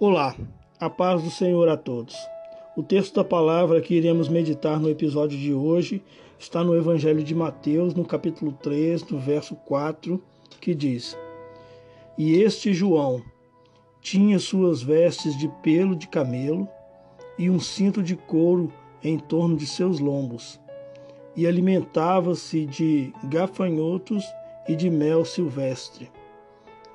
Olá, a paz do Senhor a todos. O texto da palavra que iremos meditar no episódio de hoje está no Evangelho de Mateus, no capítulo 3, do verso 4, que diz: E este João tinha suas vestes de pelo de camelo e um cinto de couro em torno de seus lombos, e alimentava-se de gafanhotos e de mel silvestre.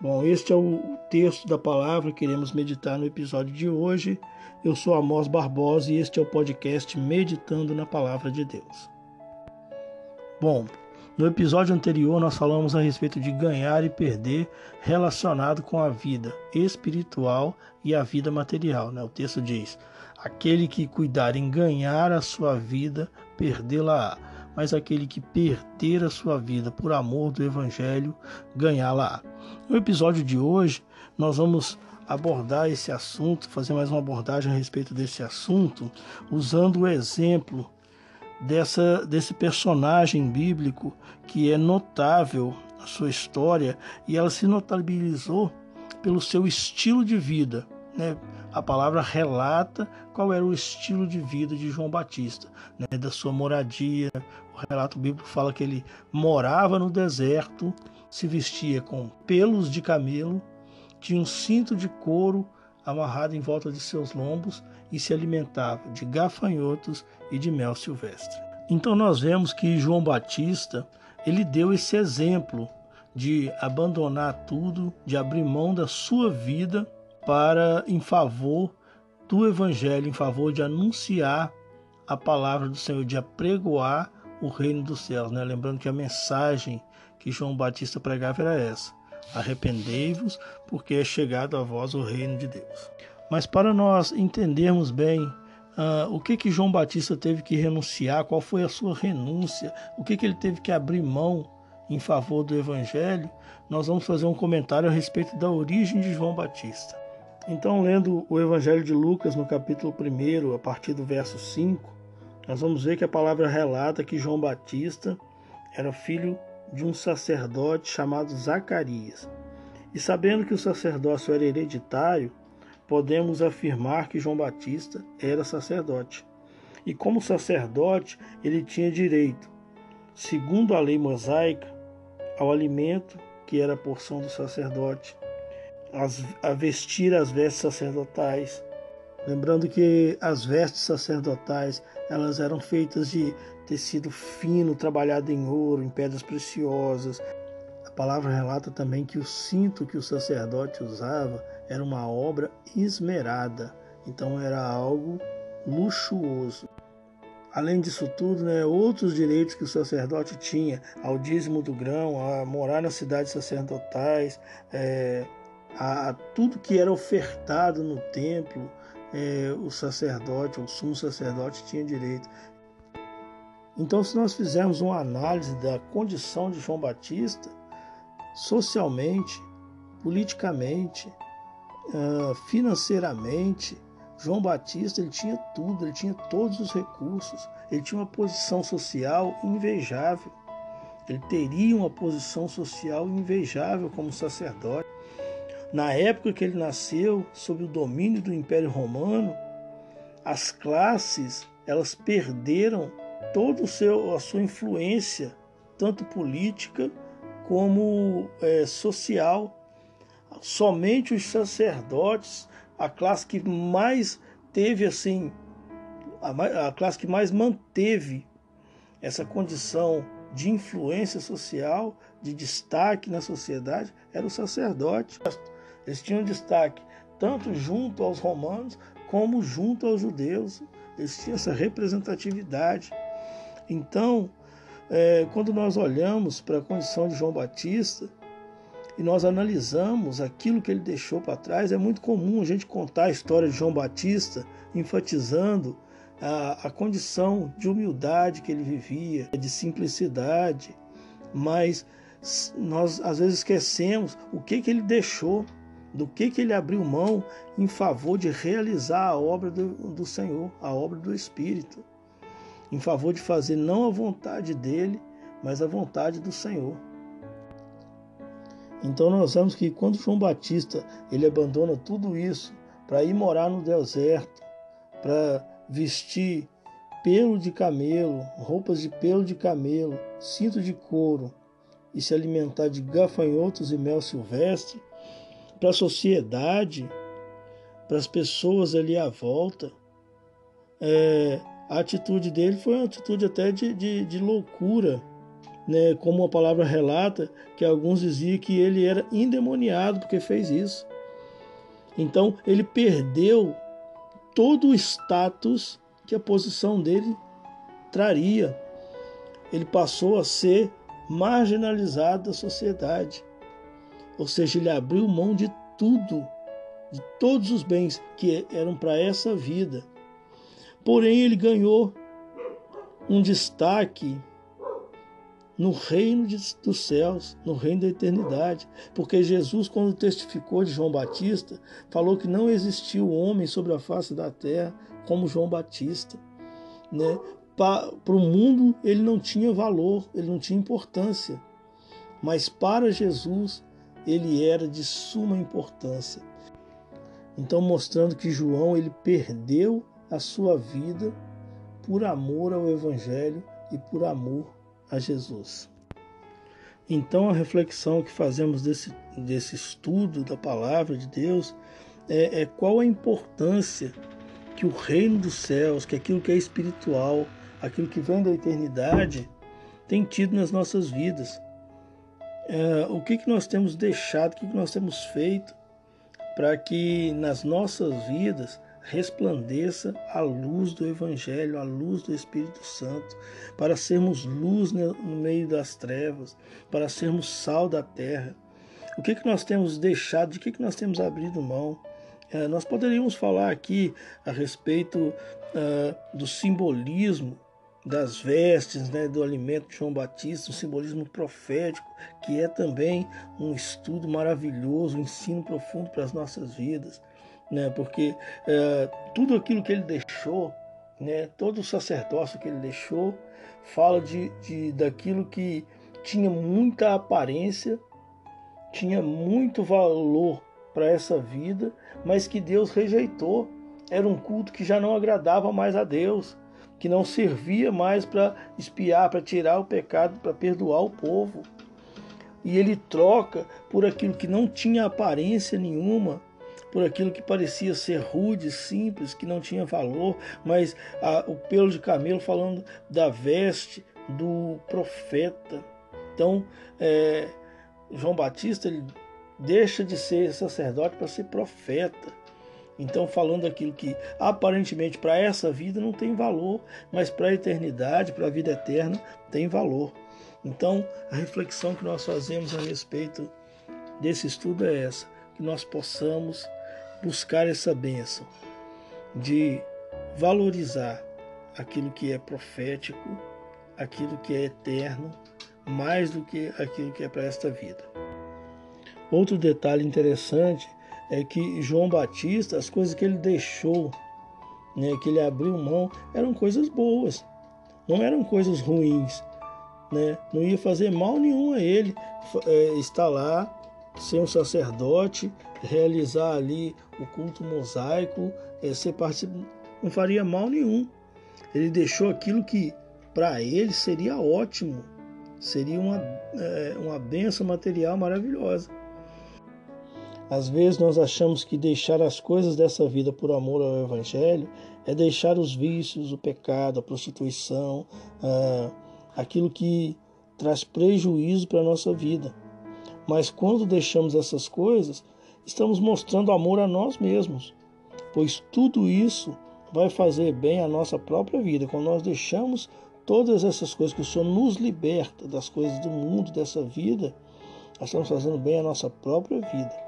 Bom, este é o texto da palavra que iremos meditar no episódio de hoje. Eu sou Amós Barbosa e este é o podcast Meditando na Palavra de Deus. Bom, no episódio anterior nós falamos a respeito de ganhar e perder relacionado com a vida espiritual e a vida material. Né? O texto diz: Aquele que cuidar em ganhar a sua vida, perdê-la-á mas aquele que perder a sua vida por amor do Evangelho, ganhá-la. No episódio de hoje, nós vamos abordar esse assunto, fazer mais uma abordagem a respeito desse assunto, usando o exemplo dessa, desse personagem bíblico que é notável a sua história e ela se notabilizou pelo seu estilo de vida. Né? A palavra relata qual era o estilo de vida de João Batista, né? da sua moradia, o relato bíblico fala que ele morava no deserto, se vestia com pelos de camelo, tinha um cinto de couro amarrado em volta de seus lombos e se alimentava de gafanhotos e de mel silvestre. Então nós vemos que João Batista, ele deu esse exemplo de abandonar tudo, de abrir mão da sua vida para em favor do evangelho, em favor de anunciar a palavra do Senhor, de apregoar o reino dos céus. Né? Lembrando que a mensagem que João Batista pregava era essa: arrependei-vos, porque é chegado a vós o reino de Deus. Mas para nós entendermos bem uh, o que que João Batista teve que renunciar, qual foi a sua renúncia, o que que ele teve que abrir mão em favor do Evangelho, nós vamos fazer um comentário a respeito da origem de João Batista. Então, lendo o Evangelho de Lucas no capítulo 1, a partir do verso 5, nós vamos ver que a palavra relata que João Batista era filho de um sacerdote chamado Zacarias. E sabendo que o sacerdócio era hereditário, podemos afirmar que João Batista era sacerdote. E como sacerdote, ele tinha direito, segundo a lei mosaica, ao alimento que era a porção do sacerdote, a vestir as vestes sacerdotais, Lembrando que as vestes sacerdotais elas eram feitas de tecido fino, trabalhado em ouro, em pedras preciosas. A palavra relata também que o cinto que o sacerdote usava era uma obra esmerada, então era algo luxuoso. Além disso tudo, né, outros direitos que o sacerdote tinha, ao dízimo do grão, a morar nas cidades sacerdotais, é, a, tudo que era ofertado no templo, é, o sacerdote, o sumo sacerdote, tinha direito. Então, se nós fizermos uma análise da condição de João Batista, socialmente, politicamente, ah, financeiramente, João Batista ele tinha tudo, ele tinha todos os recursos, ele tinha uma posição social invejável. Ele teria uma posição social invejável como sacerdote. Na época que ele nasceu, sob o domínio do Império Romano, as classes elas perderam toda a sua influência, tanto política como é, social. Somente os sacerdotes, a classe que mais teve assim, a, a classe que mais manteve essa condição de influência social, de destaque na sociedade, era o sacerdote. Eles tinham destaque tanto junto aos romanos como junto aos judeus. Eles tinham essa representatividade. Então, é, quando nós olhamos para a condição de João Batista e nós analisamos aquilo que ele deixou para trás, é muito comum a gente contar a história de João Batista enfatizando a, a condição de humildade que ele vivia, de simplicidade, mas nós às vezes esquecemos o que, que ele deixou do que, que ele abriu mão em favor de realizar a obra do, do Senhor, a obra do Espírito, em favor de fazer não a vontade dele, mas a vontade do Senhor. Então nós vemos que quando João Batista ele abandona tudo isso para ir morar no deserto, para vestir pelo de camelo, roupas de pelo de camelo, cinto de couro e se alimentar de gafanhotos e mel silvestre, para a sociedade, para as pessoas ali à volta, é, a atitude dele foi uma atitude até de, de, de loucura, né? como a palavra relata, que alguns diziam que ele era endemoniado porque fez isso. Então ele perdeu todo o status que a posição dele traria. Ele passou a ser marginalizado da sociedade. Ou seja, ele abriu mão de tudo, de todos os bens que eram para essa vida. Porém, ele ganhou um destaque no reino dos céus, no reino da eternidade. Porque Jesus, quando testificou de João Batista, falou que não existiu homem sobre a face da terra como João Batista. Né? Para o mundo ele não tinha valor, ele não tinha importância. Mas para Jesus ele era de suma importância. Então mostrando que João ele perdeu a sua vida por amor ao Evangelho e por amor a Jesus. Então, a reflexão que fazemos desse, desse estudo da palavra de Deus é, é qual a importância que o reino dos céus, que aquilo que é espiritual, aquilo que vem da eternidade, tem tido nas nossas vidas. É, o que, que nós temos deixado, o que, que nós temos feito para que nas nossas vidas resplandeça a luz do Evangelho, a luz do Espírito Santo, para sermos luz no meio das trevas, para sermos sal da terra. O que, que nós temos deixado, de que, que nós temos abrido mão? É, nós poderíamos falar aqui a respeito uh, do simbolismo das vestes, né, do alimento de João Batista, um simbolismo profético, que é também um estudo maravilhoso, um ensino profundo para as nossas vidas né? porque é, tudo aquilo que ele deixou, né? todo o sacerdócio que ele deixou, fala de, de daquilo que tinha muita aparência, tinha muito valor para essa vida, mas que Deus rejeitou. Era um culto que já não agradava mais a Deus, que não servia mais para espiar, para tirar o pecado, para perdoar o povo. E ele troca por aquilo que não tinha aparência nenhuma, por aquilo que parecia ser rude, simples, que não tinha valor, mas a, o pelo de camelo falando da veste do profeta. Então, é, João Batista ele deixa de ser sacerdote para ser profeta. Então, falando aquilo que aparentemente para essa vida não tem valor, mas para a eternidade, para a vida eterna, tem valor. Então, a reflexão que nós fazemos a respeito desse estudo é essa: que nós possamos buscar essa bênção de valorizar aquilo que é profético, aquilo que é eterno, mais do que aquilo que é para esta vida. Outro detalhe interessante é que João Batista, as coisas que ele deixou, né, que ele abriu mão, eram coisas boas, não eram coisas ruins. Né? Não ia fazer mal nenhum a ele é, estar lá ser um sacerdote, realizar ali o culto mosaico, é, ser parte, não faria mal nenhum. Ele deixou aquilo que para ele seria ótimo, seria uma, é, uma benção material maravilhosa. Às vezes nós achamos que deixar as coisas dessa vida por amor ao Evangelho é deixar os vícios, o pecado, a prostituição, ah, aquilo que traz prejuízo para a nossa vida. Mas quando deixamos essas coisas, estamos mostrando amor a nós mesmos, pois tudo isso vai fazer bem à nossa própria vida. Quando nós deixamos todas essas coisas que o Senhor nos liberta das coisas do mundo, dessa vida, nós estamos fazendo bem à nossa própria vida.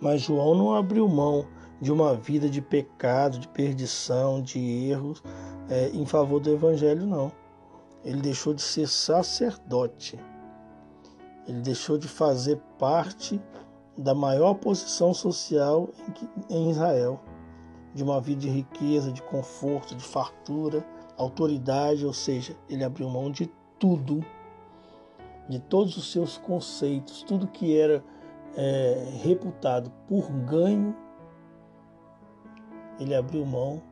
Mas João não abriu mão de uma vida de pecado, de perdição, de erros é, em favor do Evangelho, não. Ele deixou de ser sacerdote. Ele deixou de fazer parte da maior posição social em Israel, de uma vida de riqueza, de conforto, de fartura, autoridade, ou seja, ele abriu mão de tudo, de todos os seus conceitos, tudo que era é, reputado por ganho, ele abriu mão.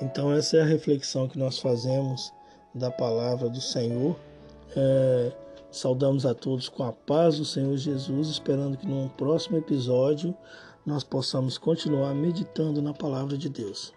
Então, essa é a reflexão que nós fazemos da palavra do Senhor. É, saudamos a todos com a paz do Senhor Jesus, esperando que num próximo episódio nós possamos continuar meditando na palavra de Deus.